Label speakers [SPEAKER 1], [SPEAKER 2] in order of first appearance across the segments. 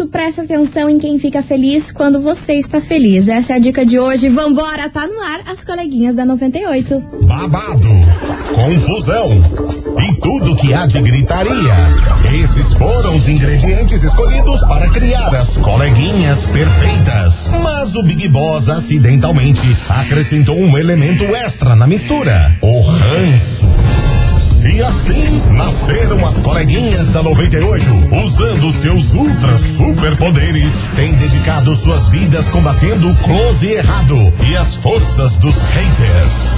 [SPEAKER 1] Isso, presta atenção em quem fica feliz quando você está feliz. Essa é a dica de hoje. Vambora, tá no ar as coleguinhas da 98.
[SPEAKER 2] Babado, confusão e tudo que há de gritaria. Esses foram os ingredientes escolhidos para criar as coleguinhas perfeitas. Mas o Big Boss acidentalmente acrescentou um elemento extra na mistura: o ranço. E assim nasceram as coleguinhas da 98, usando seus ultra superpoderes, têm dedicado suas vidas combatendo o close e errado e as forças dos haters.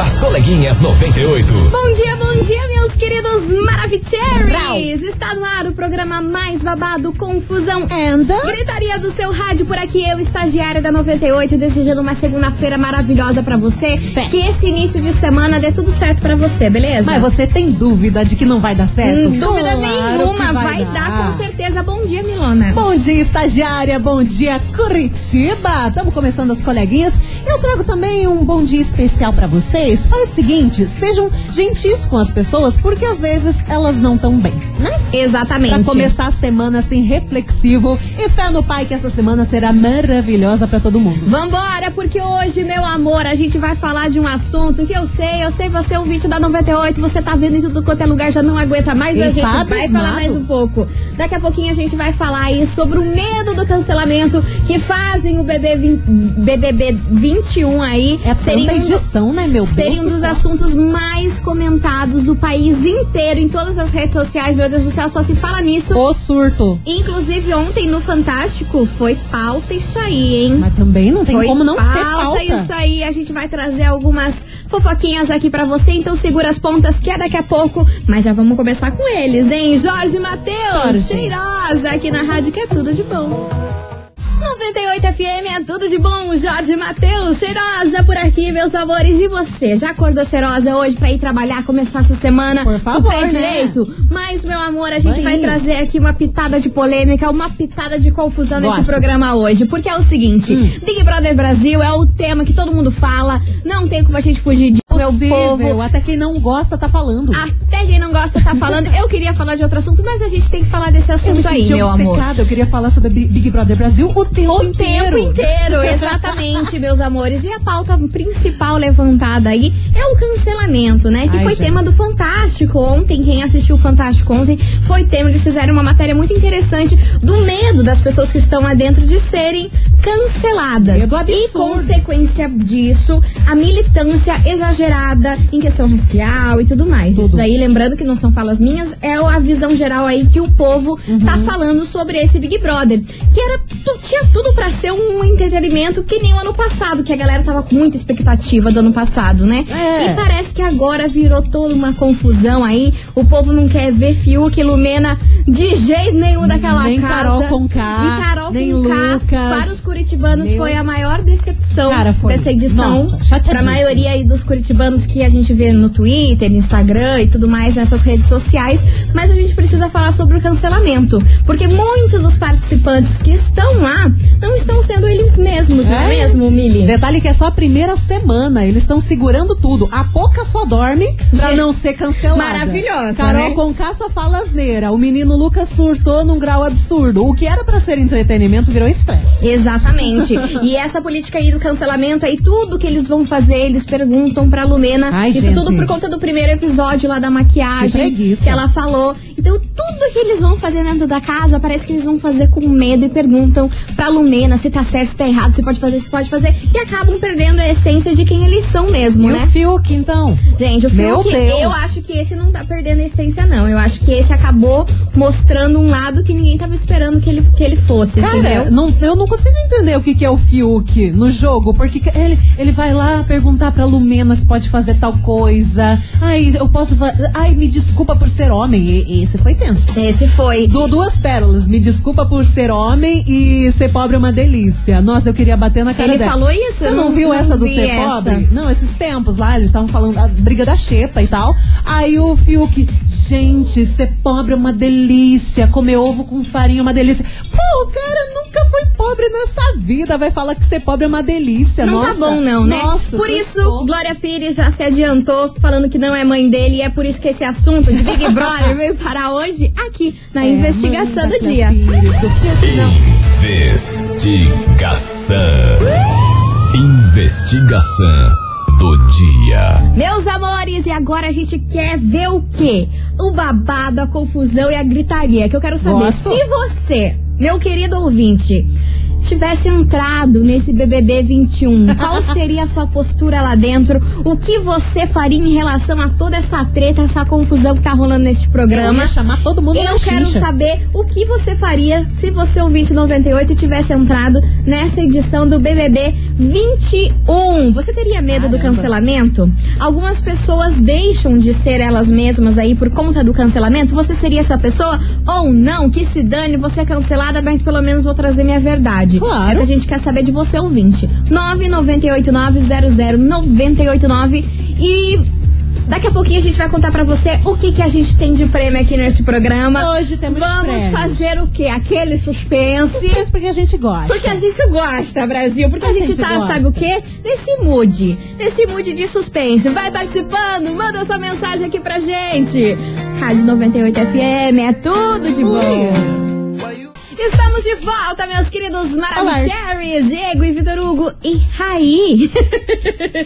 [SPEAKER 3] As coleguinhas 98.
[SPEAKER 1] Bom dia, bom dia, meus queridos Maravicheries! Está no ar o programa mais babado, Confusão
[SPEAKER 4] Anda.
[SPEAKER 1] Gritaria do seu rádio por aqui, eu, estagiária da 98, desejando uma segunda-feira maravilhosa pra você.
[SPEAKER 4] Fé.
[SPEAKER 1] Que esse início de semana dê tudo certo pra você, beleza?
[SPEAKER 4] Mas você tem dúvida de que não vai dar certo?
[SPEAKER 1] Hum, dúvida
[SPEAKER 4] Claro
[SPEAKER 1] nenhuma,
[SPEAKER 4] que
[SPEAKER 1] vai, dar. com certeza. Bom dia, Milona.
[SPEAKER 4] Bom dia, estagiária. Bom dia, Curitiba. Estamos começando as coleguinhas. Eu trago também um bom dia especial pra vocês. Faz o seguinte, sejam gentis com as pessoas, porque às vezes elas não estão bem, né?
[SPEAKER 1] Exatamente.
[SPEAKER 4] Pra começar a semana assim, reflexivo. E fé no pai que essa semana será maravilhosa pra todo mundo.
[SPEAKER 1] Vambora, porque hoje, meu amor, a gente vai falar de um assunto que eu sei, eu sei você é um vídeo da 98, você tá vendo em tudo quanto é lugar, já não aguenta mais, e a gente vai falar mais um pouco. Daqui a pouquinho a gente vai falar aí sobre o medo do cancelamento que fazem o BB 20 BBB 21 aí
[SPEAKER 4] É
[SPEAKER 1] serem
[SPEAKER 4] tanta
[SPEAKER 1] um
[SPEAKER 4] edição, né, meu
[SPEAKER 1] Seria um
[SPEAKER 4] do
[SPEAKER 1] dos
[SPEAKER 4] céu.
[SPEAKER 1] assuntos mais comentados do país inteiro, em todas as redes sociais. Meu Deus do céu, só se fala nisso.
[SPEAKER 4] O surto.
[SPEAKER 1] Inclusive, ontem no Fantástico foi pauta isso aí, hein?
[SPEAKER 4] Mas também não tem
[SPEAKER 1] Foi
[SPEAKER 4] como não ser
[SPEAKER 1] pauta
[SPEAKER 4] pauta.
[SPEAKER 1] isso aí. A gente vai trazer algumas fofoquinhas aqui pra você, então segura as pontas que é daqui a pouco. Mas já vamos começar com eles, hein? Jorge Matheus, cheirosa aqui na rádio que é tudo de bom. 98 FM é tudo de bom, Jorge Matheus, cheirosa por aqui, meus amores. E você, já acordou cheirosa hoje pra ir trabalhar, começar essa semana
[SPEAKER 4] Por
[SPEAKER 1] com o
[SPEAKER 4] favor,
[SPEAKER 1] pé
[SPEAKER 4] né?
[SPEAKER 1] direito? Mas, meu amor, a gente vai
[SPEAKER 4] Banho.
[SPEAKER 1] trazer aqui uma pitada de polêmica, uma pitada de confusão neste
[SPEAKER 4] Gosto.
[SPEAKER 1] programa hoje. Porque é o seguinte,
[SPEAKER 4] Hum.
[SPEAKER 1] Big Brother Brasil é o tema que todo mundo fala, não tem como a gente fugir disso, meu povo.
[SPEAKER 4] Até quem não gosta tá falando.
[SPEAKER 1] Até quem não gosta tá falando. Eu queria falar de outro assunto, mas a gente tem que falar desse
[SPEAKER 4] Eu
[SPEAKER 1] assunto aí,
[SPEAKER 4] senti
[SPEAKER 1] meu amor.
[SPEAKER 4] eu queria falar sobre Big Brother Brasil o tempo
[SPEAKER 1] O
[SPEAKER 4] inteiro.
[SPEAKER 1] tempo inteiro, exatamente, meus amores. E a pauta principal levantada aí é o cancelamento, né? Que
[SPEAKER 4] Ai,
[SPEAKER 1] foi
[SPEAKER 4] gente.
[SPEAKER 1] tema do Fantástico ontem. Quem assistiu o Fantástico ontem foi tema. Eles fizeram uma matéria muito interessante do medo das pessoas que estão lá dentro de serem canceladas.
[SPEAKER 4] Medo
[SPEAKER 1] E consequência disso, a militância exagerada em questão racial e tudo mais.
[SPEAKER 4] Tudo.
[SPEAKER 1] Isso daí, lembrando que não são falas minhas, é a visão geral aí que o povo
[SPEAKER 4] Uhum.
[SPEAKER 1] tá falando sobre esse Big Brother. Que era, tinha tudo pra ser um entretenimento que nem o ano passado, que a galera tava com muita expectativa do ano passado, né?
[SPEAKER 4] É.
[SPEAKER 1] E parece que agora virou toda uma confusão aí. O povo não quer ver Fiuk e Lumena de jeito nenhum daquela
[SPEAKER 4] Nem
[SPEAKER 1] casa.
[SPEAKER 4] Carol Conká,
[SPEAKER 1] E Carol
[SPEAKER 4] nem
[SPEAKER 1] Conká,
[SPEAKER 4] Lucas.
[SPEAKER 1] para os curitibanos,
[SPEAKER 4] Meu-
[SPEAKER 1] foi a maior decepção
[SPEAKER 4] Cara,
[SPEAKER 1] dessa edição.
[SPEAKER 4] Nossa,
[SPEAKER 1] pra
[SPEAKER 4] chateadíssima.
[SPEAKER 1] maioria aí dos curitibanos que a gente vê no Twitter, no Instagram e tudo mais, nessas redes sociais. Mas a gente precisa falar sobre o cancelamento. Porque muitos dos participantes que estão lá não estão sendo eles mesmos, não é
[SPEAKER 4] É.
[SPEAKER 1] mesmo, Mili?
[SPEAKER 4] Detalhe que é só a primeira semana, eles estão segurando tudo. A Poca só dorme pra não ser cancelada.
[SPEAKER 1] Maravilhosa,
[SPEAKER 4] Carol
[SPEAKER 1] né?
[SPEAKER 4] Conká só fala asneira. O menino Lucas surtou num grau absurdo. O que era pra ser entretenimento virou estresse.
[SPEAKER 1] Exatamente. E essa política aí do cancelamento aí, tudo que eles vão fazer, eles perguntam pra Lumena.
[SPEAKER 4] Ai,
[SPEAKER 1] Isso
[SPEAKER 4] gente.
[SPEAKER 1] tudo por conta do primeiro episódio lá da maquiagem
[SPEAKER 4] Que
[SPEAKER 1] que ela falou. Então, tudo que eles vão fazer dentro da casa, parece que eles vão fazer com medo e perguntam pra Lumena se tá certo, se tá errado, se pode fazer, se pode fazer. E acabam perdendo a essência de quem eles são mesmo,
[SPEAKER 4] E
[SPEAKER 1] né?
[SPEAKER 4] o Fiuk, então?
[SPEAKER 1] Gente, o
[SPEAKER 4] Meu
[SPEAKER 1] Fiuk,
[SPEAKER 4] Deus.
[SPEAKER 1] eu acho que esse não tá perdendo a essência, não. Eu acho que esse acabou mostrando um lado que ninguém tava esperando que ele, que ele fosse,
[SPEAKER 4] Cara,
[SPEAKER 1] entendeu?
[SPEAKER 4] não- eu não consigo entender o que, que é o Fiuk no jogo, porque que- ele, ele vai lá perguntar pra Lumena se pode fazer tal coisa. Ai, eu posso fazer. Ai, me desculpa por ser homem. E, esse foi tenso.
[SPEAKER 1] Esse foi.
[SPEAKER 4] Du- duas pérolas. Me desculpa por ser homem e ser pobre é uma delícia. Nossa, eu queria bater na cara
[SPEAKER 1] Ele
[SPEAKER 4] dela.
[SPEAKER 1] falou isso?
[SPEAKER 4] Você
[SPEAKER 1] Eu
[SPEAKER 4] não,
[SPEAKER 1] não-
[SPEAKER 4] viu
[SPEAKER 1] não
[SPEAKER 4] essa do
[SPEAKER 1] vi
[SPEAKER 4] ser
[SPEAKER 1] essa.
[SPEAKER 4] pobre? Não, esses tempos lá, eles estavam falando a briga da xepa e tal. Aí o Fiuk, gente, ser pobre é uma delícia. Comer ovo com farinha é uma delícia. Pô, o cara nunca foi pobre nessa vida. Vai falar que ser pobre é uma delícia.
[SPEAKER 1] Não
[SPEAKER 4] Nossa.
[SPEAKER 1] tá bom, não, né?
[SPEAKER 4] Nossa,
[SPEAKER 1] por isso,
[SPEAKER 4] pobre.
[SPEAKER 1] Glória Pires já se adiantou falando que não é mãe dele. E é por isso que esse assunto de Big Brother veio parar onde? Aqui, na
[SPEAKER 4] É,
[SPEAKER 1] investigação do dia.
[SPEAKER 4] Pires, do que não.
[SPEAKER 3] Investigação. Investigação do dia.
[SPEAKER 1] Meus amores, e agora a gente quer ver o quê? O babado, a confusão e a gritaria. Que eu quero saber
[SPEAKER 4] Gosto.
[SPEAKER 1] se você, meu querido ouvinte, tivesse entrado nesse BBB 21, qual seria a sua postura lá dentro? O que você faria em relação a toda essa treta, essa confusão que tá rolando neste
[SPEAKER 4] Eu
[SPEAKER 1] programa?
[SPEAKER 4] ia chamar todo mundo
[SPEAKER 1] Eu quero saber o que você faria se você, ouvinte 98, tivesse entrado nessa edição do BBB 21. Você teria medo do
[SPEAKER 4] Caramba.
[SPEAKER 1] cancelamento? Algumas pessoas deixam de ser elas mesmas aí por conta do cancelamento. Você seria essa pessoa ou não? Que se dane, você é cancelada, mas pelo menos vou trazer minha verdade.
[SPEAKER 4] Claro.
[SPEAKER 1] É o que a gente quer saber de você, ouvinte. 998900989 e Daqui a pouquinho a gente vai contar pra você o que, que a gente tem de prêmio aqui nesse programa.
[SPEAKER 4] Hoje temos
[SPEAKER 1] Vamos
[SPEAKER 4] prêmios.
[SPEAKER 1] fazer o quê? Aquele suspense.
[SPEAKER 4] Suspense porque a gente gosta.
[SPEAKER 1] Porque a gente gosta, Brasil. Porque a,
[SPEAKER 4] A
[SPEAKER 1] gente,
[SPEAKER 4] gente
[SPEAKER 1] tá,
[SPEAKER 4] gosta.
[SPEAKER 1] sabe o quê? Nesse mood. Nesse mood de suspense. Vai participando, manda sua mensagem aqui pra gente. Rádio 98 FM, é tudo de bom. Estamos de volta, meus queridos Maravicheries, Diego e Vitor Hugo e Raí.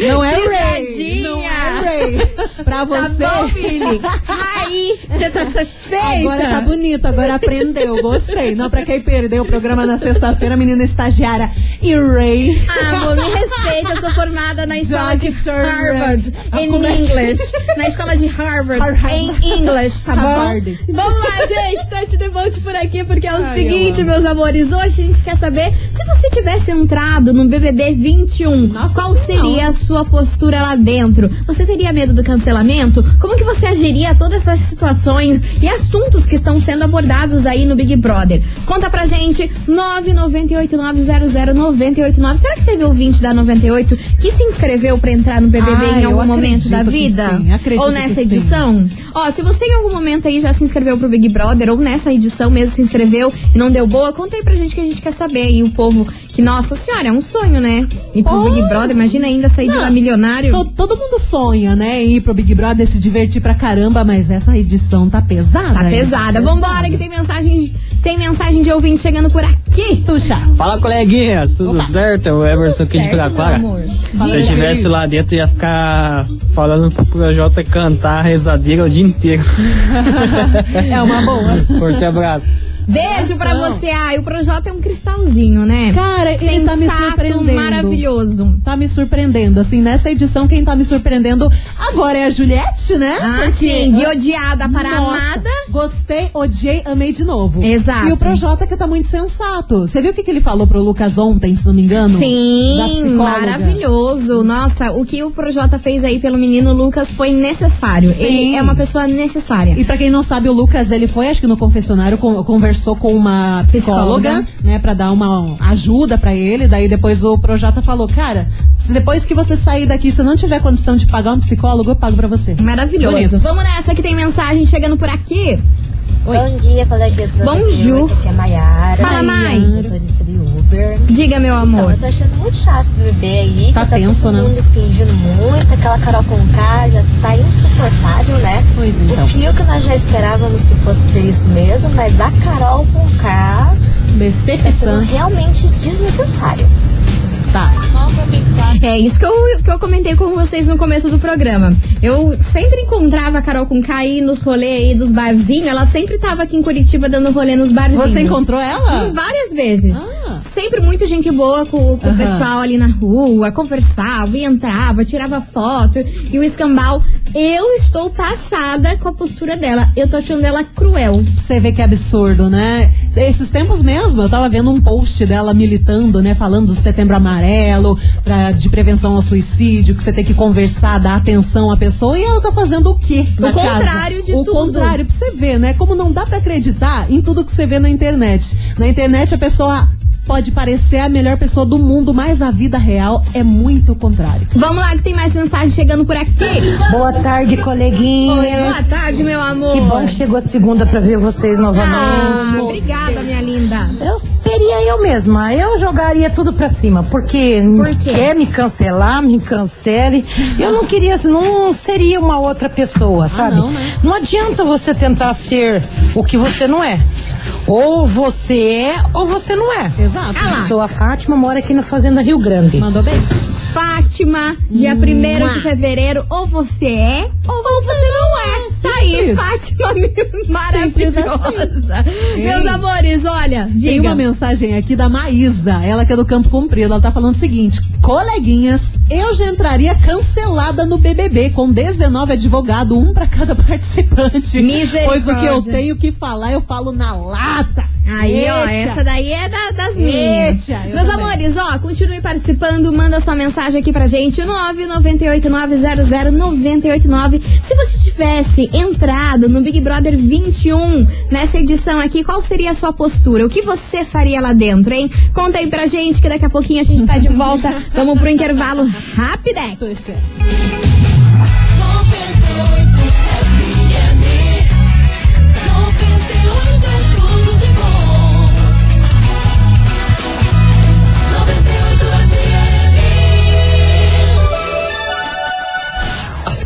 [SPEAKER 4] Não é Ray. Não é Ray. Pra você.
[SPEAKER 1] Tá bom? Raí, você tá satisfeita?
[SPEAKER 4] Agora tá bonito, agora aprendeu, gostei. Não, pra quem perdeu o programa na sexta-feira, menina estagiária e Ray.
[SPEAKER 1] Ah, amor, me respeita, eu sou formada na escola de. Harvard,
[SPEAKER 4] Ray.
[SPEAKER 1] em English. Na escola de Harvard,
[SPEAKER 4] Harvard.
[SPEAKER 1] em English, tá bom? Vamos lá, gente, Tante Debolt por aqui, porque é o
[SPEAKER 4] Ai,
[SPEAKER 1] seguinte,
[SPEAKER 4] amo.
[SPEAKER 1] meus amores, hoje a gente quer saber se você tivesse entrado no BBB 21,
[SPEAKER 4] Nossa
[SPEAKER 1] qual seria a sua postura lá dentro? Você teria medo do cancelamento? Como que você agiria todas essas situações e assuntos que estão sendo abordados aí no Big Brother? Conta pra gente, 998900989. Será que teve ouvinte da 98 que se inscreveu pra entrar no BBB
[SPEAKER 4] Ah,
[SPEAKER 1] em algum momento da vida?
[SPEAKER 4] sim, acredito
[SPEAKER 1] ou nessa
[SPEAKER 4] que sim.
[SPEAKER 1] edição? Ó, se você em algum momento aí já se inscreveu pro Big Brother ou nessa edição mesmo se inscreveu e não deu boa, conta aí pra gente que a gente quer saber. E o povo, que nossa senhora, é um sonho, né? Ir pro
[SPEAKER 4] Oh.
[SPEAKER 1] Big Brother, imagina ainda sair de
[SPEAKER 4] Não.
[SPEAKER 1] lá milionário.
[SPEAKER 4] To- Todo mundo sonha, né? Ir pro Big Brother se divertir pra caramba, mas essa edição tá pesada.
[SPEAKER 1] Tá pesada. Vambora, que tem mensagem, tem mensagem de ouvinte chegando por aqui.
[SPEAKER 4] Puxa.
[SPEAKER 5] Fala coleguinhas, tudo
[SPEAKER 4] Opa.
[SPEAKER 5] certo? É o Everson aqui de Piraquara. Se eu estivesse lá dentro, ia ficar falando pro Projota cantar a rezadeira o dia inteiro.
[SPEAKER 4] É uma boa.
[SPEAKER 5] Forte abraço.
[SPEAKER 1] Beijo pra você. Ai, o Projota é um cristalzinho, né?
[SPEAKER 4] Cara, ele tá me
[SPEAKER 1] Sensato,
[SPEAKER 4] surpreendendo.
[SPEAKER 1] maravilhoso.
[SPEAKER 4] Tá me surpreendendo. Assim, nessa edição, quem tá me surpreendendo agora é a Juliette, né?
[SPEAKER 1] Ah,
[SPEAKER 4] Porque-
[SPEAKER 1] sim, de odiada para
[SPEAKER 4] Nossa,
[SPEAKER 1] amada.
[SPEAKER 4] Gostei, odiei, amei de novo.
[SPEAKER 1] Exato.
[SPEAKER 4] E o Projota que tá muito sensato. Você viu o que, que ele falou pro Lucas ontem, se não me engano?
[SPEAKER 1] Sim, maravilhoso. Nossa, o que o Projota fez aí pelo menino Lucas foi necessário.
[SPEAKER 4] Sim.
[SPEAKER 1] Ele é uma pessoa necessária.
[SPEAKER 4] E pra quem não sabe, o Lucas, ele foi, acho que no confessionário, con- conversou com uma psicóloga,
[SPEAKER 1] Psicóloga.
[SPEAKER 4] né, pra dar uma ajuda pra ele. Daí depois o Projota falou, cara, se depois que você sair daqui, se não tiver condição de pagar um psicólogo, eu pago pra você.
[SPEAKER 1] Maravilhoso.
[SPEAKER 4] Bonito.
[SPEAKER 1] Vamos nessa que tem mensagem chegando por aqui.
[SPEAKER 4] Oi.
[SPEAKER 6] Bom dia, coleguinhas. do
[SPEAKER 1] Bonjour.
[SPEAKER 6] 98, Aqui é a Maiara.
[SPEAKER 1] Fala, Mai.
[SPEAKER 6] Motorista de Uber.
[SPEAKER 1] Diga, meu
[SPEAKER 6] Então,
[SPEAKER 1] amor.
[SPEAKER 6] eu tô achando muito chato o bebê aí.
[SPEAKER 4] Tá
[SPEAKER 6] que
[SPEAKER 4] tenso,
[SPEAKER 6] todo
[SPEAKER 4] né?
[SPEAKER 6] mundo fingindo muito. Aquela Carol com K já tá insuportável, né?
[SPEAKER 4] Pois então.
[SPEAKER 6] O fio que nós já esperávamos que fosse ser isso mesmo, mas a Carol com K tá sendo
[SPEAKER 4] Decepção.
[SPEAKER 6] realmente desnecessário.
[SPEAKER 4] Tá.
[SPEAKER 1] É isso que eu, que eu comentei com vocês no começo do programa. Eu sempre encontrava a Carol com Kai nos rolês aí dos barzinhos. Ela sempre tava aqui em Curitiba dando rolê nos barzinhos.
[SPEAKER 4] Você encontrou ela?
[SPEAKER 1] Várias vezes.
[SPEAKER 4] Ah.
[SPEAKER 1] Sempre muito gente boa com, com o
[SPEAKER 4] Aham.
[SPEAKER 1] pessoal ali na rua, conversava, e entrava, tirava foto. E o escambau, eu estou passada com a postura dela. Eu tô achando ela cruel.
[SPEAKER 4] Você vê que é absurdo, né? Esses tempos mesmo, eu tava vendo um post dela militando, né? Falando do setembro amarelo, pra, de prevenção ao suicídio, que você tem que conversar, dar atenção à pessoa, e ela tá fazendo o quê?
[SPEAKER 1] O
[SPEAKER 4] na casa?
[SPEAKER 1] contrário de
[SPEAKER 4] o
[SPEAKER 1] tudo.
[SPEAKER 4] contrário, pra você ver, né? Como não dá pra acreditar em tudo que você vê na internet. Na internet a pessoa pode parecer a melhor pessoa do mundo, mas a vida real é muito o contrário.
[SPEAKER 1] Vamos lá que tem mais mensagem chegando por aqui.
[SPEAKER 7] Boa tarde, coleguinhas.
[SPEAKER 1] Boa tarde, meu amor.
[SPEAKER 7] Que bom que chegou a segunda pra ver vocês
[SPEAKER 1] Ah,
[SPEAKER 7] novamente.
[SPEAKER 1] obrigada, minha linda.
[SPEAKER 7] Eu seria Eu mesma, eu jogaria tudo pra cima, porque
[SPEAKER 1] Por
[SPEAKER 7] quer me cancelar, me cancele. Eu não queria, não seria uma outra pessoa, sabe?
[SPEAKER 4] não, né?
[SPEAKER 7] Não adianta você tentar ser o que você não é. Ou você é, ou você não é.
[SPEAKER 4] Exato.
[SPEAKER 1] Ah lá.
[SPEAKER 7] Sou a Fátima, moro aqui na Fazenda Rio Grande.
[SPEAKER 4] Mandou bem?
[SPEAKER 1] Fátima, dia 1 de fevereiro, ou você é, ou você não é. Isso aí,
[SPEAKER 4] Simples.
[SPEAKER 1] Fátima maravilhosa.
[SPEAKER 4] Ei.
[SPEAKER 1] Meus amores, olha,
[SPEAKER 4] Tem
[SPEAKER 1] diga.
[SPEAKER 4] uma mensagem aqui da Maísa, ela que é do Campo Comprido. Ela tá falando o seguinte: coleguinhas, eu já entraria cancelada no BBB com 19 advogados, um pra cada participante.
[SPEAKER 1] Misericórdia.
[SPEAKER 4] Pois o que eu tenho que falar, eu falo na lata.
[SPEAKER 1] Aí, ó,
[SPEAKER 4] Eita.
[SPEAKER 1] essa daí é da- das minhas.
[SPEAKER 4] Eita, eu
[SPEAKER 1] Meus
[SPEAKER 4] também.
[SPEAKER 1] amores, ó, continue participando, manda sua mensagem aqui pra gente, 998900989. Se você tivesse entrado no Big Brother 21 nessa edição aqui, qual seria a sua postura? O que você faria lá dentro, hein? Conta aí pra gente que daqui a pouquinho a gente tá de volta. Vamos pro intervalo rapidex.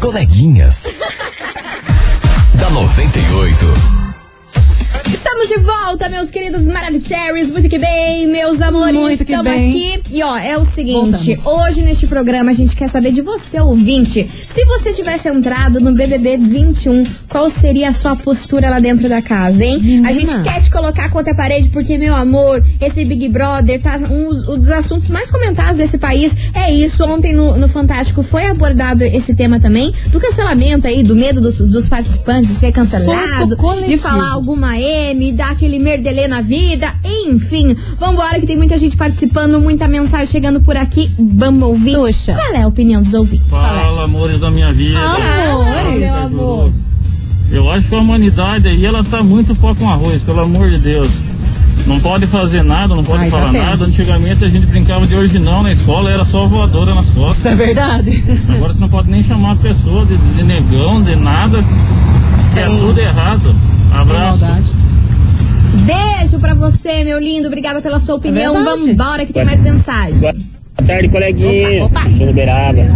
[SPEAKER 3] Coleguinhas. da 98.
[SPEAKER 1] Estamos de volta, meus queridos Maravicheries. Muito que bem, meus amores.
[SPEAKER 4] Muito que
[SPEAKER 1] Estamos
[SPEAKER 4] bem.
[SPEAKER 1] aqui. E ó, é o seguinte:
[SPEAKER 4] Voltamos.
[SPEAKER 1] hoje neste programa a gente quer saber de você, ouvinte. Se você tivesse entrado no BBB 21, qual seria a sua postura lá dentro da casa, hein?
[SPEAKER 4] Menina.
[SPEAKER 1] A gente quer te colocar contra a parede porque, meu amor, esse Big Brother tá um, um dos assuntos mais comentados desse país. É isso. Ontem no, no Fantástico foi abordado esse tema também do cancelamento aí, do medo dos, dos participantes de ser cancelado, de falar alguma M, dar aquele merdelê na vida, enfim. Vambora que tem muita gente participando, muita mensagem chegando por aqui. Vamos ouvir.
[SPEAKER 4] Tuxa.
[SPEAKER 1] Qual é a opinião dos ouvintes?
[SPEAKER 5] Fala, amores da minha vida.
[SPEAKER 1] Amores. meu amor.
[SPEAKER 5] Eu acho que a humanidade aí, ela tá muito pó com arroz, pelo amor de Deus. Não pode fazer nada, não pode
[SPEAKER 4] Ai, tá
[SPEAKER 5] falar
[SPEAKER 4] tenso.
[SPEAKER 5] nada. Antigamente a gente brincava de original na escola, era só voadora nas costas.
[SPEAKER 4] Isso é verdade.
[SPEAKER 5] Agora você não pode nem chamar a pessoa de, de negão, de nada. Isso é
[SPEAKER 4] Sem-
[SPEAKER 5] tudo errado.
[SPEAKER 4] Sem
[SPEAKER 5] Abraço.
[SPEAKER 1] Beijo pra você, meu lindo. Obrigada pela sua opinião.
[SPEAKER 4] É verdade.
[SPEAKER 1] Vambora que tem mais mensagem.
[SPEAKER 8] Boa tarde, coleguinha.
[SPEAKER 4] Opa, opa.
[SPEAKER 8] Sou.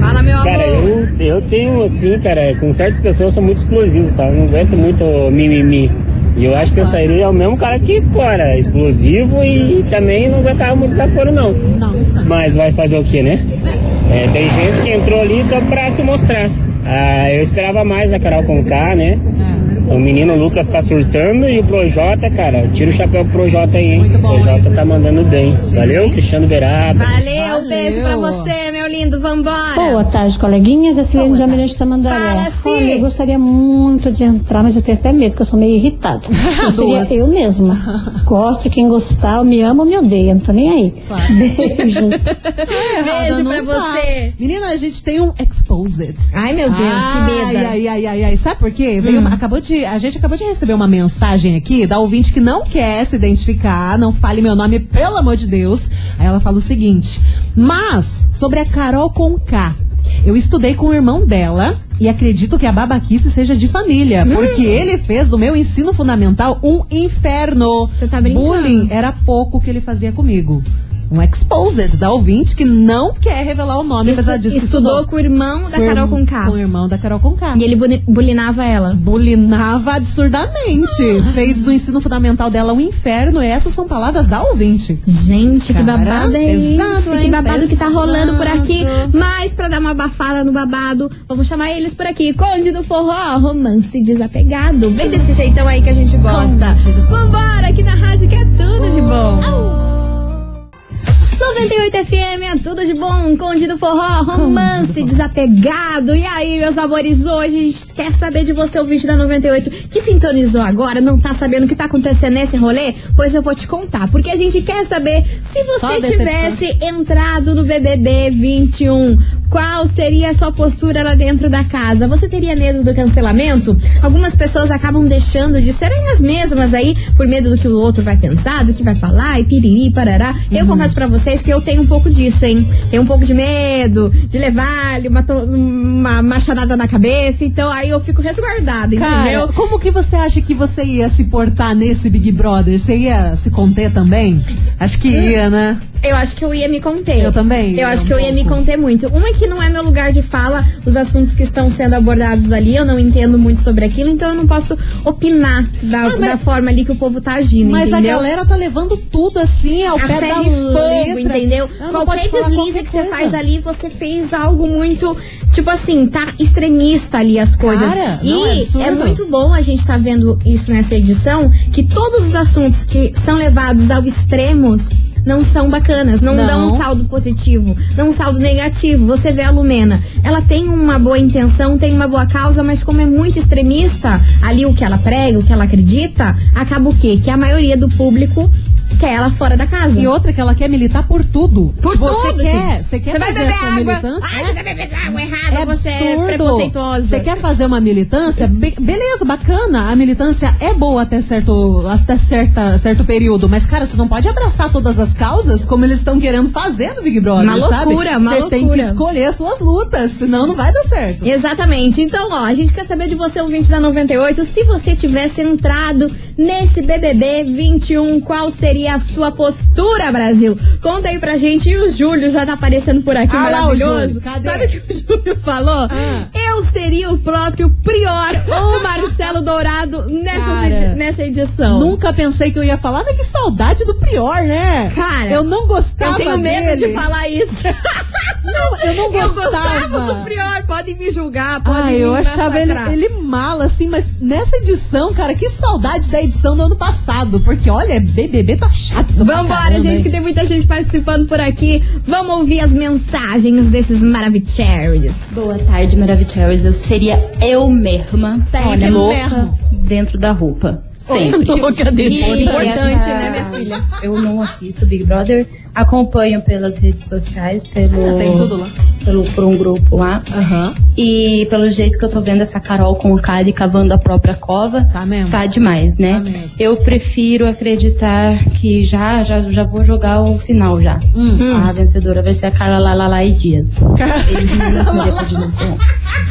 [SPEAKER 1] Fala, meu amor.
[SPEAKER 8] Cara, eu, eu tenho, assim, cara, com certas pessoas eu sou muito explosivo, sabe? Não aguento muito mimimi. E eu acho que eu sairia o mesmo cara que fora, explosivo e também não aguentava muito desaforo, não.
[SPEAKER 4] Não.
[SPEAKER 8] Mas vai fazer o que, né? É, tem gente que entrou ali só pra se mostrar. Ah, eu esperava mais da Carol Conká, né? O menino Lucas tá surtando e o Projota, cara, tira o chapéu pro Projota aí, hein?
[SPEAKER 4] Muito bom,
[SPEAKER 8] o Projota
[SPEAKER 4] hein?
[SPEAKER 8] tá mandando bem. Valeu, Cristiano Beraba.
[SPEAKER 1] Valeu,
[SPEAKER 4] Valeu.
[SPEAKER 1] beijo pra você, meu lindo. Vambora.
[SPEAKER 7] Boa tarde, coleguinhas. É Silene de Almirante Tamandaré.
[SPEAKER 1] Fala.
[SPEAKER 7] Olha, eu gostaria muito de entrar, mas eu tenho até medo, porque eu sou meio irritada. Eu seria eu mesma. Goste quem gostar, me ama ou me odeia, não tô nem aí. Beijos.
[SPEAKER 4] Errada
[SPEAKER 1] Beijo pra
[SPEAKER 4] tá.
[SPEAKER 1] você.
[SPEAKER 4] Menina, a gente tem um exposed.
[SPEAKER 1] Ai, meu Deus, que medo.
[SPEAKER 4] Ai, ai, ai, ai, ai. Sabe por quê? Veio uma- acabou de, a gente acabou de receber uma mensagem aqui da ouvinte que não quer se identificar, não fale meu nome, pelo amor de Deus. Aí ela fala o seguinte: Mas, sobre a Carol com K. Eu estudei com o irmão dela e acredito que a babaquice seja de família, porque ele fez do meu ensino fundamental um inferno.
[SPEAKER 1] Você tá brincando?
[SPEAKER 4] Bullying era pouco que ele fazia comigo. Um exposed da ouvinte que não quer revelar o nome, apesar disso. que
[SPEAKER 1] Estudou com o irmão da
[SPEAKER 4] com
[SPEAKER 1] Carol
[SPEAKER 4] irmão-
[SPEAKER 1] com
[SPEAKER 4] o irmão da Carol Conká.
[SPEAKER 1] E ele buli- bulinava ela.
[SPEAKER 4] Bulinava absurdamente. Fez do ensino fundamental dela um inferno. E essas são palavras da ouvinte.
[SPEAKER 1] Gente, que
[SPEAKER 4] Cara,
[SPEAKER 1] babado é
[SPEAKER 4] exato,
[SPEAKER 1] isso? Que babado que tá rolando por aqui. Mas pra dar uma abafada no babado, vamos chamar eles por aqui. Conde do Forró, romance desapegado. Bem desse jeitão aí que a gente gosta. Vambora, aqui na rádio que é tudo de bom. 98 FM, é tudo de bom, Conde do Forró, romance desapegado. E aí, meus amores, hoje a gente quer saber de você, ouvinte da 98, que sintonizou agora, não tá sabendo o que tá acontecendo nesse rolê? Pois eu vou te contar, porque a gente quer saber se você tivesse entrado no BBB 21, qual seria a sua postura lá dentro da casa? Você teria medo do cancelamento? Algumas pessoas acabam deixando de serem as mesmas aí, por medo do que o outro vai pensar, do que vai falar, e piriri, parará. Eu confesso pra vocês que eu tenho um pouco disso, hein? Tenho um pouco de medo de levar-lhe uma, uma machadada na cabeça, então aí eu fico resguardada,
[SPEAKER 4] Cara,
[SPEAKER 1] entendeu?
[SPEAKER 4] como que você acha que você ia se portar nesse Big Brother? Você ia se conter também? Acho que ia, né?
[SPEAKER 1] Eu acho que eu ia me conter.
[SPEAKER 4] Eu também,
[SPEAKER 1] Eu acho
[SPEAKER 4] um
[SPEAKER 1] que eu ia me
[SPEAKER 4] pouco.
[SPEAKER 1] conter muito. Uma que não é meu lugar de fala, os assuntos que estão sendo abordados ali, eu não entendo muito sobre aquilo, então eu não posso opinar da,
[SPEAKER 4] Ah,
[SPEAKER 1] da forma ali que o povo tá agindo,
[SPEAKER 4] Mas
[SPEAKER 1] entendeu?
[SPEAKER 4] a galera tá levando tudo assim ao
[SPEAKER 1] a
[SPEAKER 4] pé da
[SPEAKER 1] fogo,
[SPEAKER 4] letra.
[SPEAKER 1] entendeu?
[SPEAKER 4] Não
[SPEAKER 1] Qualquer
[SPEAKER 4] falar
[SPEAKER 1] deslize
[SPEAKER 4] qualquer
[SPEAKER 1] que você faz ali, você fez algo muito, tipo assim, tá extremista ali as coisas.
[SPEAKER 4] Cara,
[SPEAKER 1] e
[SPEAKER 4] não, é absurdo.
[SPEAKER 1] muito bom a gente tá vendo isso nessa edição, que todos os assuntos que são levados ao extremos não são bacanas, não,
[SPEAKER 4] Não.
[SPEAKER 1] dão um saldo positivo, dão um saldo negativo. Você vê a Lumena, ela tem uma boa intenção, tem uma boa causa, mas como é muito extremista, ali o que ela prega, o que ela acredita, acaba o quê? Que a maioria do público quer ela fora da casa.
[SPEAKER 4] E outra que ela quer militar por tudo.
[SPEAKER 1] Por
[SPEAKER 4] você
[SPEAKER 1] tudo,
[SPEAKER 4] quer, você quer
[SPEAKER 1] Você vai
[SPEAKER 4] fazer
[SPEAKER 1] beber
[SPEAKER 4] a sua
[SPEAKER 1] água.
[SPEAKER 4] militância.
[SPEAKER 1] Ai,
[SPEAKER 4] é-
[SPEAKER 1] você vai beber água errada,
[SPEAKER 4] é
[SPEAKER 1] você é
[SPEAKER 4] absurdo.
[SPEAKER 1] preconceituosa.
[SPEAKER 4] Você quer fazer uma militância? Be- beleza, bacana. A militância é boa até certo, até certa, certo período. Mas, cara, você não pode abraçar todas as causas como eles estão querendo fazer no Big Brother,
[SPEAKER 1] Uma
[SPEAKER 4] sabe?
[SPEAKER 1] loucura, uma
[SPEAKER 4] Você tem que escolher as suas lutas, senão não vai dar certo.
[SPEAKER 1] Exatamente. Então, ó, a gente quer saber de você, ouvinte da 98, se você tivesse entrado nesse BBB 21, qual seria a sua postura, Brasil? Conta aí pra gente. E o Júlio já tá aparecendo por aqui,
[SPEAKER 4] Ah lá,
[SPEAKER 1] maravilhoso.
[SPEAKER 4] Cadê?
[SPEAKER 1] Sabe o que o Júlio falou?
[SPEAKER 4] Ah.
[SPEAKER 1] Eu seria o próprio Prior ou Marcelo Dourado nessa, edi- nessa edição.
[SPEAKER 4] Nunca pensei que eu ia falar, mas que saudade do Prior, né?
[SPEAKER 1] Cara,
[SPEAKER 4] eu não gostava
[SPEAKER 1] Eu tenho medo
[SPEAKER 4] dele.
[SPEAKER 1] de falar isso.
[SPEAKER 4] Não, eu não
[SPEAKER 1] Eu
[SPEAKER 4] gostava.
[SPEAKER 1] gostava do Prior, podem me julgar, podem
[SPEAKER 4] Ah,
[SPEAKER 1] me
[SPEAKER 4] eu achava ele, ele mala, assim, mas nessa edição, cara, que saudade da edição do ano passado. Porque, olha, BBB tá chato.
[SPEAKER 1] Vambora, gente, que tem muita gente participando por aqui. Vamos ouvir as mensagens desses Maravicheries.
[SPEAKER 9] Boa tarde, Maravicheries. Eu seria eu mesma,
[SPEAKER 1] Olha,
[SPEAKER 9] louca
[SPEAKER 4] mesmo.
[SPEAKER 9] dentro da roupa. Sempre.
[SPEAKER 1] Louca.
[SPEAKER 9] E
[SPEAKER 1] Importante, né, minha filha?
[SPEAKER 9] Eu não assisto Big Brother, acompanho pelas redes sociais, pelo,
[SPEAKER 4] Ah, tem tudo lá.
[SPEAKER 9] pelo por um grupo lá.
[SPEAKER 4] Aham.
[SPEAKER 9] E pelo jeito que eu tô vendo essa Carol com o Cade cavando a própria cova,
[SPEAKER 4] Tá mesmo.
[SPEAKER 9] tá demais, né?
[SPEAKER 4] Tá mesmo.
[SPEAKER 9] Eu prefiro acreditar que já, já, já vou jogar o final já.
[SPEAKER 4] Hum.
[SPEAKER 9] A vencedora vai ser a Carla Lalala e Dias.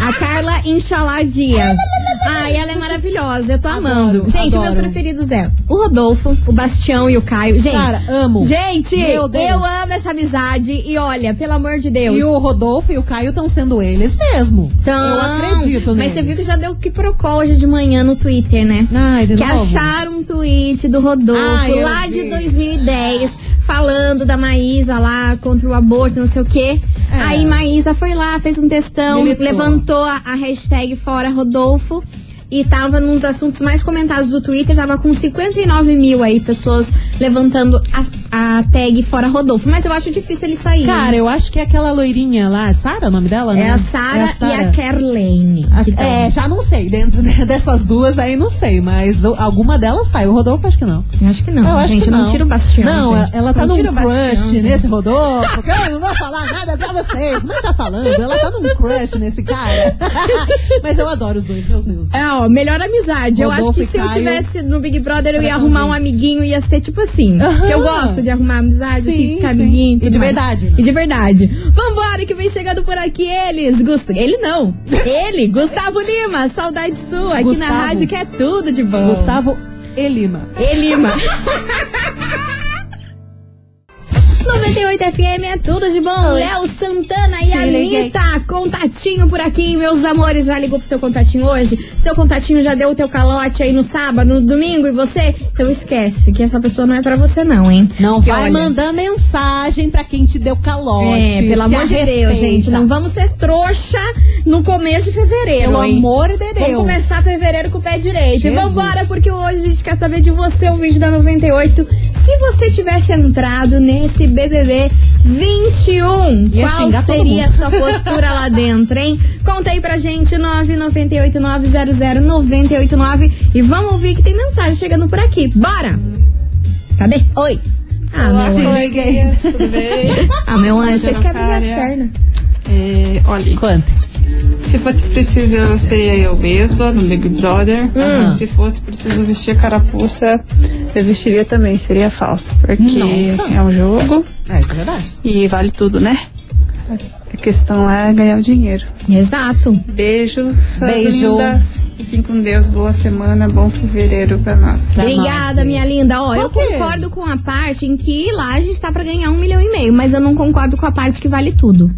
[SPEAKER 1] A Carla Inshallah Dias. Ai, ela é maravilhosa, eu tô amando. Gente,
[SPEAKER 4] adoro.
[SPEAKER 1] meus preferidos é o Rodolfo, o Bastião e o Caio. Gente,
[SPEAKER 4] Cara, amo.
[SPEAKER 1] gente,
[SPEAKER 4] Meu Deus.
[SPEAKER 1] eu amo essa amizade. E olha, pelo amor de Deus.
[SPEAKER 4] E o Rodolfo e o Caio estão sendo eles mesmo.
[SPEAKER 1] Então,
[SPEAKER 4] eu acredito
[SPEAKER 1] Mas você viu que já deu que procol hoje de manhã no Twitter, né?
[SPEAKER 4] Ai, de
[SPEAKER 1] que
[SPEAKER 4] novo?
[SPEAKER 1] acharam um tweet do Rodolfo
[SPEAKER 4] eu
[SPEAKER 1] lá
[SPEAKER 4] vi.
[SPEAKER 1] de 2010 falando da Maísa lá contra o aborto, não sei o quê.
[SPEAKER 4] É.
[SPEAKER 1] Aí Maísa foi lá, fez um textão,
[SPEAKER 4] Militou.
[SPEAKER 1] levantou a, a hashtag Fora Rodolfo. E tava nos assuntos mais comentados do Twitter, tava com 59 mil aí pessoas levantando a, a tag Fora Rodolfo. Mas eu acho difícil ele sair.
[SPEAKER 4] Cara, eu acho que é aquela loirinha lá, Sara, o nome dela, né?
[SPEAKER 1] é a Sara e a. Kerlane. Tão-
[SPEAKER 4] É, já não sei. Dentro dessas duas aí, não sei. Mas alguma delas sai. O Rodolfo, acho que não.
[SPEAKER 1] Eu acho que não,
[SPEAKER 4] eu acho
[SPEAKER 1] gente.
[SPEAKER 4] que
[SPEAKER 1] não.
[SPEAKER 4] não
[SPEAKER 1] tira o Bastião.
[SPEAKER 4] Não,
[SPEAKER 1] gente.
[SPEAKER 4] ela tá
[SPEAKER 1] Não
[SPEAKER 4] num crush nesse Rodolfo. Que eu não vou falar nada pra vocês. Mas já falando, ela tá num crush nesse cara. mas eu adoro os dois, meus Deus.
[SPEAKER 1] É, ó, melhor amizade. eu acho
[SPEAKER 4] Rodolfo
[SPEAKER 1] que se eu
[SPEAKER 4] Caio,
[SPEAKER 1] tivesse no Big Brother, eu ia arrumar um amiguinho, ia ser tipo assim.
[SPEAKER 4] Aham.
[SPEAKER 1] Eu gosto de arrumar amizade,
[SPEAKER 4] Sim,
[SPEAKER 1] assim, ficar amiguinho.
[SPEAKER 4] E de
[SPEAKER 1] mais.
[SPEAKER 4] verdade, né?
[SPEAKER 1] E de verdade. Vambora, que vem chegando por aqui eles. Gust... Ele não. Ele, Gustavo Lima. Saudade sua. Aqui na
[SPEAKER 4] Gustavo.
[SPEAKER 1] rádio que é tudo de bom.
[SPEAKER 4] Gustavo e Lima.
[SPEAKER 1] E Lima. 98 FM é tudo de bom. Léo Santana e
[SPEAKER 4] Te liguei.
[SPEAKER 1] Anitta, contatinho por aqui, meus amores. Já ligou pro seu contatinho hoje? Seu contatinho já deu o teu calote aí no sábado, no domingo e você? Então esquece que essa pessoa não é pra você, não, hein?
[SPEAKER 4] Não
[SPEAKER 1] Que
[SPEAKER 4] vai
[SPEAKER 1] olha,
[SPEAKER 4] mandar mensagem pra quem te deu calote.
[SPEAKER 1] É, pelo amor de Deus, gente. Não vamos ser trouxa no começo de fevereiro,
[SPEAKER 4] Pelo
[SPEAKER 1] hein?
[SPEAKER 4] amor de Deus.
[SPEAKER 1] Vamos começar fevereiro com o pé direito.
[SPEAKER 4] Jesus.
[SPEAKER 1] E vambora, porque hoje a gente quer saber de você, o vídeo da 98. Se você tivesse entrado nesse BBB 21,
[SPEAKER 4] Ia
[SPEAKER 1] qual seria a sua postura lá dentro, hein? Conta aí pra gente, 998900989. E vamos ouvir que tem mensagem chegando por aqui. Bora! Cadê?
[SPEAKER 4] Oi.
[SPEAKER 1] Ah, meu anjo.
[SPEAKER 4] Oi.
[SPEAKER 9] Tudo bem?
[SPEAKER 1] Ah, meu anjo, vocês minhas
[SPEAKER 9] cara.
[SPEAKER 1] pernas.
[SPEAKER 10] É, olha,
[SPEAKER 4] Quanto?
[SPEAKER 10] Se fosse preciso eu seria eu mesma no Big Brother.
[SPEAKER 1] Hum.
[SPEAKER 10] Se fosse preciso vestir a carapuça, eu vestiria também, seria falsa. Porque
[SPEAKER 4] Nossa.
[SPEAKER 10] é um jogo
[SPEAKER 4] É, isso é verdade.
[SPEAKER 10] e vale tudo, né? A questão é ganhar o dinheiro.
[SPEAKER 1] Exato.
[SPEAKER 10] Beijo, suas
[SPEAKER 4] Beijo.
[SPEAKER 10] lindas. Fiquem com Deus, boa semana, bom fevereiro pra nós.
[SPEAKER 4] Pra
[SPEAKER 1] Obrigada,
[SPEAKER 4] nós,
[SPEAKER 1] minha linda. Ó, eu concordo com a parte em que lá a gente tá pra ganhar um milhão e meio, mas eu não concordo com a parte que vale tudo.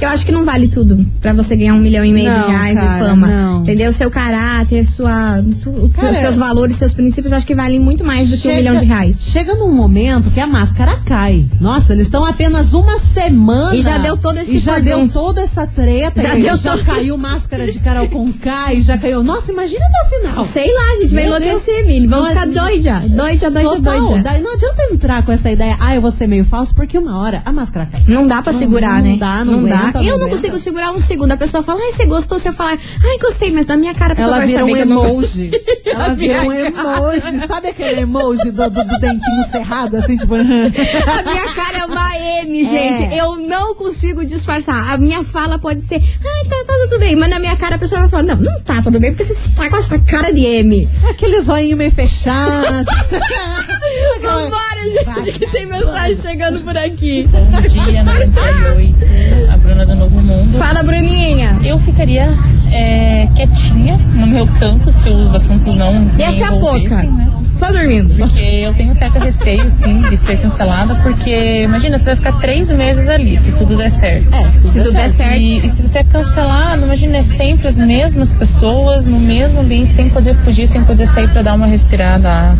[SPEAKER 1] Que eu acho que não vale tudo pra você ganhar um milhão e meio
[SPEAKER 4] Não,
[SPEAKER 1] de reais
[SPEAKER 4] cara,
[SPEAKER 1] e fama.
[SPEAKER 4] não.
[SPEAKER 1] Entendeu? Seu caráter, sua, tu-
[SPEAKER 4] Cara,
[SPEAKER 1] seus valores, seus princípios, acho que valem muito mais do que um milhão de reais.
[SPEAKER 4] Chega num momento que a máscara cai. Nossa, eles estão apenas uma semana.
[SPEAKER 1] E já deu todo esse
[SPEAKER 4] E já deu toda essa treta.
[SPEAKER 1] Já deu
[SPEAKER 4] já
[SPEAKER 1] todo-
[SPEAKER 4] caiu máscara de Carol com e já caiu. Nossa, imagina até o final.
[SPEAKER 1] Sei lá, a gente vai enlouquecer. Mili. Vamos
[SPEAKER 4] Não,
[SPEAKER 1] ficar doida. Doida, doida,
[SPEAKER 4] Total.
[SPEAKER 1] doida.
[SPEAKER 4] Daí não adianta entrar com essa ideia, ah, eu vou ser meio falso, porque uma hora a máscara cai.
[SPEAKER 1] Não dá pra
[SPEAKER 4] Não-
[SPEAKER 1] segurar,
[SPEAKER 4] não
[SPEAKER 1] né?
[SPEAKER 4] dá, não
[SPEAKER 1] Eu
[SPEAKER 4] não
[SPEAKER 1] consigo segurar um segundo. A pessoa fala, ai, você gostou? Você fala, ai, gostei, mas na minha cara a pessoa
[SPEAKER 4] Ela
[SPEAKER 1] vai
[SPEAKER 4] vira um
[SPEAKER 1] não
[SPEAKER 4] emoji. Ela vira um emoji. Sabe aquele emoji do, do, do dentinho cerrado, assim, tipo.
[SPEAKER 1] A minha cara é uma M, gente.
[SPEAKER 4] É.
[SPEAKER 1] Eu não consigo disfarçar. A minha fala pode ser, ai, tá, tá tudo bem. Mas na minha cara a pessoa vai falar, não, não tá tudo bem, porque você está com essa cara de M.
[SPEAKER 4] Aquele zoinho meio fechado.
[SPEAKER 1] Vambora, gente, que tem mensagem chegando por aqui.
[SPEAKER 11] Bom dia, 98, a Bruna do Novo Mundo.
[SPEAKER 1] Fala, Bruninha.
[SPEAKER 11] Eu ficaria é, quietinha no meu canto se os assuntos não me
[SPEAKER 1] Essa é a
[SPEAKER 11] envolvessem, né?
[SPEAKER 1] Só dormindo.
[SPEAKER 11] Porque eu tenho certo receio, sim, de ser cancelada, porque imagina, você vai ficar três meses ali, se tudo der certo.
[SPEAKER 4] É, se tudo,
[SPEAKER 1] Se
[SPEAKER 4] der
[SPEAKER 1] tudo der
[SPEAKER 4] certo.
[SPEAKER 1] certo.
[SPEAKER 11] E, e se você é cancelado, imagina, é sempre as mesmas pessoas, no mesmo ambiente, sem poder fugir, sem poder sair pra dar uma respirada. Ah,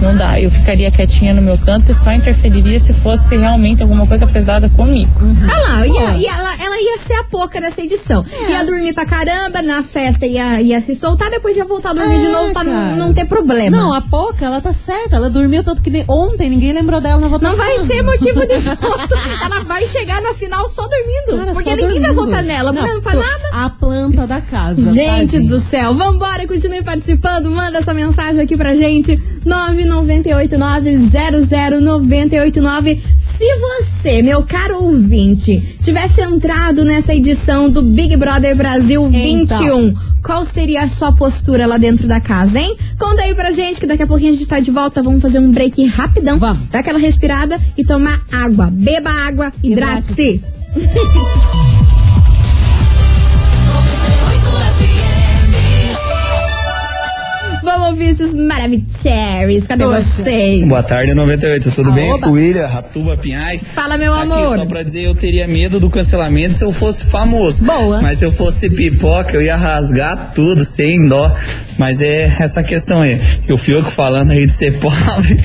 [SPEAKER 11] Não dá. Eu ficaria quietinha no meu canto e só interferiria se fosse realmente alguma coisa pesada comigo.
[SPEAKER 1] Ah lá, ia, ia- ela, ela ia ser a pouca nessa edição. Ia dormir pra caramba, na festa ia, ia se soltar, depois ia voltar a dormir
[SPEAKER 4] É,
[SPEAKER 1] de novo pra não, não ter problema.
[SPEAKER 4] Não, a pouca, ela tá certa. Ela dormiu tanto que nem ontem ninguém lembrou dela na votação.
[SPEAKER 1] Não vai ser motivo de voto. Ela vai chegar na final só dormindo.
[SPEAKER 4] Cara,
[SPEAKER 1] porque
[SPEAKER 4] só
[SPEAKER 1] ninguém vai
[SPEAKER 4] dormindo.
[SPEAKER 1] votar nela. Mulher não faz nada.
[SPEAKER 4] A planta da casa.
[SPEAKER 1] Gente
[SPEAKER 4] tadinha.
[SPEAKER 1] do céu, vambora, continue participando, manda essa mensagem aqui pra gente, 998900989. Se você, meu caro ouvinte, tivesse entrado nessa edição do Big Brother Brasil 21,
[SPEAKER 4] Então.
[SPEAKER 1] Qual seria a sua postura lá dentro da casa, hein? Conta aí pra gente que daqui a pouquinho a gente tá de volta, vamos fazer um break rapidão,
[SPEAKER 4] Vamos.
[SPEAKER 1] dar aquela respirada e tomar água. Beba água, hidrate-se. Vamos ouvir esses maravilhosos. Cadê
[SPEAKER 4] Poxa.
[SPEAKER 1] vocês?
[SPEAKER 12] Boa tarde, 98. Tudo bem?
[SPEAKER 4] Aoba.
[SPEAKER 12] Aqui, William, Ratuba Pinhais.
[SPEAKER 1] Fala, meu
[SPEAKER 12] Aqui,
[SPEAKER 1] amor.
[SPEAKER 12] só pra dizer, eu teria medo do cancelamento se eu fosse famoso.
[SPEAKER 4] Boa.
[SPEAKER 12] Mas se eu fosse pipoca, eu ia rasgar tudo, sem dó. Mas é essa questão aí. que O Fioco falando aí de ser pobre,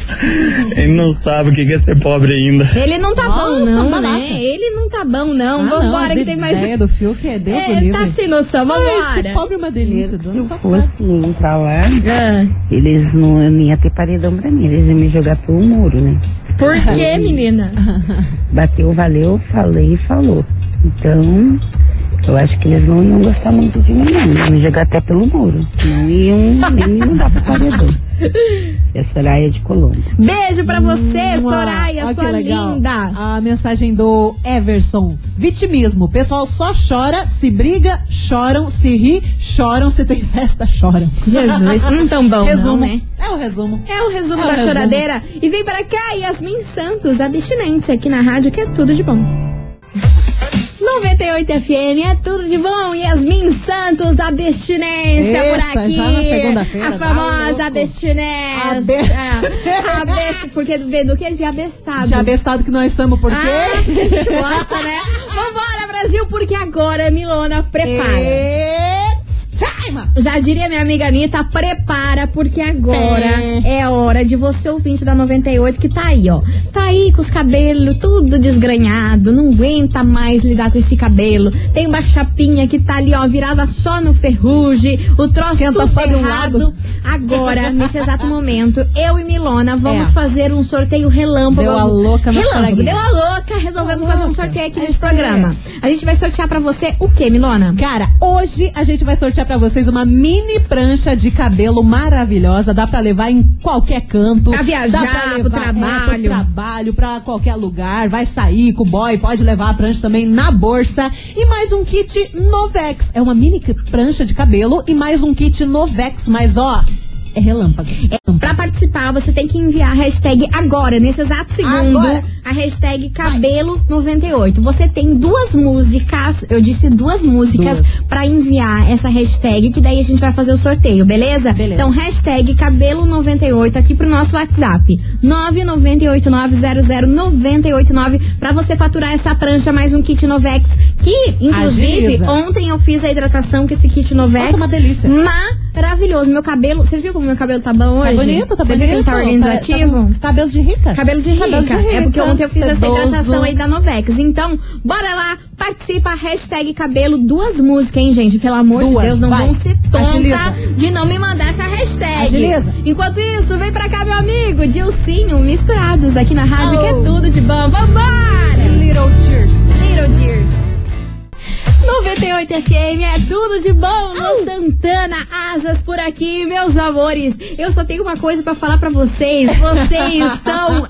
[SPEAKER 12] ele não sabe o que é ser pobre ainda.
[SPEAKER 1] Ele não tá
[SPEAKER 4] Nossa,
[SPEAKER 1] bom, não,
[SPEAKER 4] babaca.
[SPEAKER 1] né? Ele não tá bom, não.
[SPEAKER 4] Ah, não,
[SPEAKER 1] Vambora,
[SPEAKER 4] as
[SPEAKER 1] que tem mais.
[SPEAKER 4] ideia do fio que é Deus
[SPEAKER 1] É, tá sem noção,
[SPEAKER 4] Ai, esse
[SPEAKER 1] vambora.
[SPEAKER 4] pobre é uma delícia. dona
[SPEAKER 13] Se eu fosse entrar lá,
[SPEAKER 1] Ah,
[SPEAKER 13] eles não, não iam ter paredão pra mim, eles iam me jogar pelo muro, né?
[SPEAKER 1] por que, menina?
[SPEAKER 13] Bateu, valeu, falei e falou. Então, eu acho que eles não iam gostar muito de mim, não. Iam jogar até pelo muro. Não iam nem me mandar pro paredão. É Soraya de Colombo.
[SPEAKER 1] Beijo pra você,
[SPEAKER 4] Mua.
[SPEAKER 1] Soraya,
[SPEAKER 4] Olha que
[SPEAKER 1] sua linda.
[SPEAKER 4] A mensagem do Everson. Vitimismo. O pessoal só chora, se briga, choram, se ri, choram, se tem festa, choram.
[SPEAKER 1] Jesus, não tão bom,
[SPEAKER 4] resumo.
[SPEAKER 1] não, né?
[SPEAKER 4] É o resumo.
[SPEAKER 1] É o resumo
[SPEAKER 4] É o
[SPEAKER 1] da
[SPEAKER 4] resumo.
[SPEAKER 1] choradeira. E vem para cá, Yasmin Santos, abstinência aqui na rádio, que é tudo de bom. 98 FM, é tudo de bom. Yasmin Santos, abstinência
[SPEAKER 4] Eita,
[SPEAKER 1] por aqui.
[SPEAKER 4] já na segunda-feira,
[SPEAKER 1] A
[SPEAKER 4] tá
[SPEAKER 1] famosa
[SPEAKER 4] louco.
[SPEAKER 1] abstinência.
[SPEAKER 4] Abest-
[SPEAKER 1] É, abest, porque vem do que? De abestado.
[SPEAKER 4] Já bestado que nós estamos por quê?
[SPEAKER 1] Ah, a gente gosta, né? Vambora, Brasil, porque agora, Milona, prepara.
[SPEAKER 4] Time!
[SPEAKER 1] Já diria minha amiga Anitta, prepara, porque agora é hora de você, ouvinte da 98, que tá aí, ó. Tá aí com os cabelos tudo desgranhado, não aguenta mais lidar com esse cabelo. Tem uma chapinha que tá ali, ó, virada só no ferrugem, o troço
[SPEAKER 4] Esquenta
[SPEAKER 1] tudo ferrado.
[SPEAKER 4] lado.
[SPEAKER 1] Agora, nesse exato momento, eu e Milona vamos
[SPEAKER 4] É.
[SPEAKER 1] fazer um sorteio relâmpago.
[SPEAKER 4] Deu a louca
[SPEAKER 1] Relâmpago, deu a louca, resolvemos fazer um sorteio aqui
[SPEAKER 4] É
[SPEAKER 1] nesse programa. A gente vai sortear pra você o quê, Milona?
[SPEAKER 4] Cara, hoje a gente vai sortear pra vocês uma mini prancha de cabelo maravilhosa. Dá pra levar em qualquer canto.
[SPEAKER 1] Pra viajar,
[SPEAKER 4] Dá pra
[SPEAKER 1] pro
[SPEAKER 4] levar,
[SPEAKER 1] trabalho.
[SPEAKER 4] É, pro trabalho, pra qualquer lugar. Vai sair com o boy, pode levar a prancha também na bolsa. E mais um kit Novex. É uma mini prancha de cabelo e mais um kit Novex. Mas ó, é relâmpago.
[SPEAKER 1] Pra participar, você tem que enviar a hashtag agora, nesse exato segundo,
[SPEAKER 4] Agora.
[SPEAKER 1] a hashtag cabelo98. Você tem duas músicas, eu disse duas músicas,
[SPEAKER 4] Duas.
[SPEAKER 1] pra enviar essa hashtag, que daí a gente vai fazer o sorteio, beleza?
[SPEAKER 4] Beleza.
[SPEAKER 1] Então, hashtag cabelo98 aqui pro nosso WhatsApp. 998900989 pra você faturar essa prancha mais um kit Novex, que, inclusive,
[SPEAKER 4] Agiliza.
[SPEAKER 1] ontem eu fiz a hidratação com esse kit Novex.
[SPEAKER 4] Nossa, uma delícia.
[SPEAKER 1] Maravilhoso. Meu cabelo, você viu como meu cabelo tá bom hoje?
[SPEAKER 4] Tá bonito, tá
[SPEAKER 1] Você
[SPEAKER 4] bonito.
[SPEAKER 1] viu que tá organizativo?
[SPEAKER 4] Tá- cabelo de rica.
[SPEAKER 1] Cabelo de rica.
[SPEAKER 4] Cabelo de
[SPEAKER 1] É porque
[SPEAKER 4] rica,
[SPEAKER 1] ontem eu fiz essa hidratação aí da Novex. Então, bora lá, participa, hashtag cabelo, duas músicas, hein, gente? Pelo amor de
[SPEAKER 4] Duas,
[SPEAKER 1] Deus, não
[SPEAKER 4] vai.
[SPEAKER 1] vão ser tonta
[SPEAKER 4] Agiliza.
[SPEAKER 1] de não me mandar essa hashtag.
[SPEAKER 4] Agiliza.
[SPEAKER 1] Enquanto isso, vem pra cá, meu amigo, Dilcinho, misturados aqui na rádio, que é
[SPEAKER 4] Oh.
[SPEAKER 1] tudo de bom. Vambora!
[SPEAKER 4] Little Tears.
[SPEAKER 1] Little Dears. 98 FM é tudo de bom, Lu Santana, asas por aqui, meus amores. Eu só tenho uma coisa pra falar pra vocês. Vocês são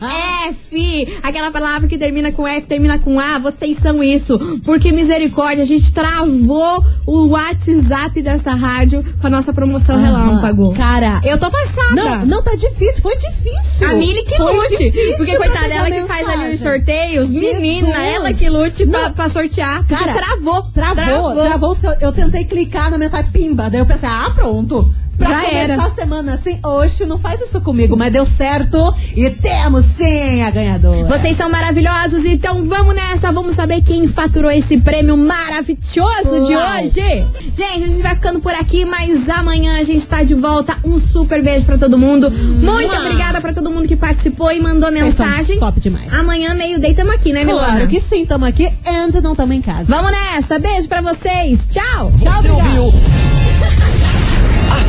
[SPEAKER 1] F. Aquela palavra que termina com F, termina com A. Vocês são isso. Porque misericórdia, a gente travou o WhatsApp dessa rádio com a nossa promoção relâmpago.
[SPEAKER 4] Cara,
[SPEAKER 1] Eu tô passada.
[SPEAKER 4] Não, não tá difícil, foi difícil.
[SPEAKER 1] A Mili que
[SPEAKER 4] Foi
[SPEAKER 1] lute. Porque, coitada, ela que faz ali os
[SPEAKER 4] mensagem.
[SPEAKER 1] sorteios. Menina,
[SPEAKER 4] Jesus.
[SPEAKER 1] ela que lute pra,
[SPEAKER 4] Não.
[SPEAKER 1] pra sortear.
[SPEAKER 4] Cara,
[SPEAKER 1] travou.
[SPEAKER 4] Travou, travou. o seu- Eu tentei clicar na mensagem pimba, daí eu pensei, ah, pronto. Pra
[SPEAKER 1] Já
[SPEAKER 4] começar
[SPEAKER 1] era.
[SPEAKER 4] a semana assim, oxe, não faz isso comigo, mas deu certo e temos sim a ganhadora.
[SPEAKER 1] Vocês são maravilhosos, então vamos nessa, vamos saber quem faturou esse prêmio maravilhoso de
[SPEAKER 4] Uau.
[SPEAKER 1] hoje. Gente, a gente vai ficando por aqui, mas amanhã a gente tá de volta. Um super beijo pra todo mundo. Muito obrigada pra todo mundo que participou e mandou
[SPEAKER 4] Vocês são
[SPEAKER 1] mensagem.
[SPEAKER 4] top demais.
[SPEAKER 1] Amanhã, meio-day, tamo aqui, né, Milona?
[SPEAKER 4] Claro que sim, tamo aqui and não tamo em casa.
[SPEAKER 1] Vamos nessa, beijo pra vocês. Tchau.
[SPEAKER 4] Tchau,
[SPEAKER 3] Você
[SPEAKER 4] obrigada.
[SPEAKER 3] ouviu?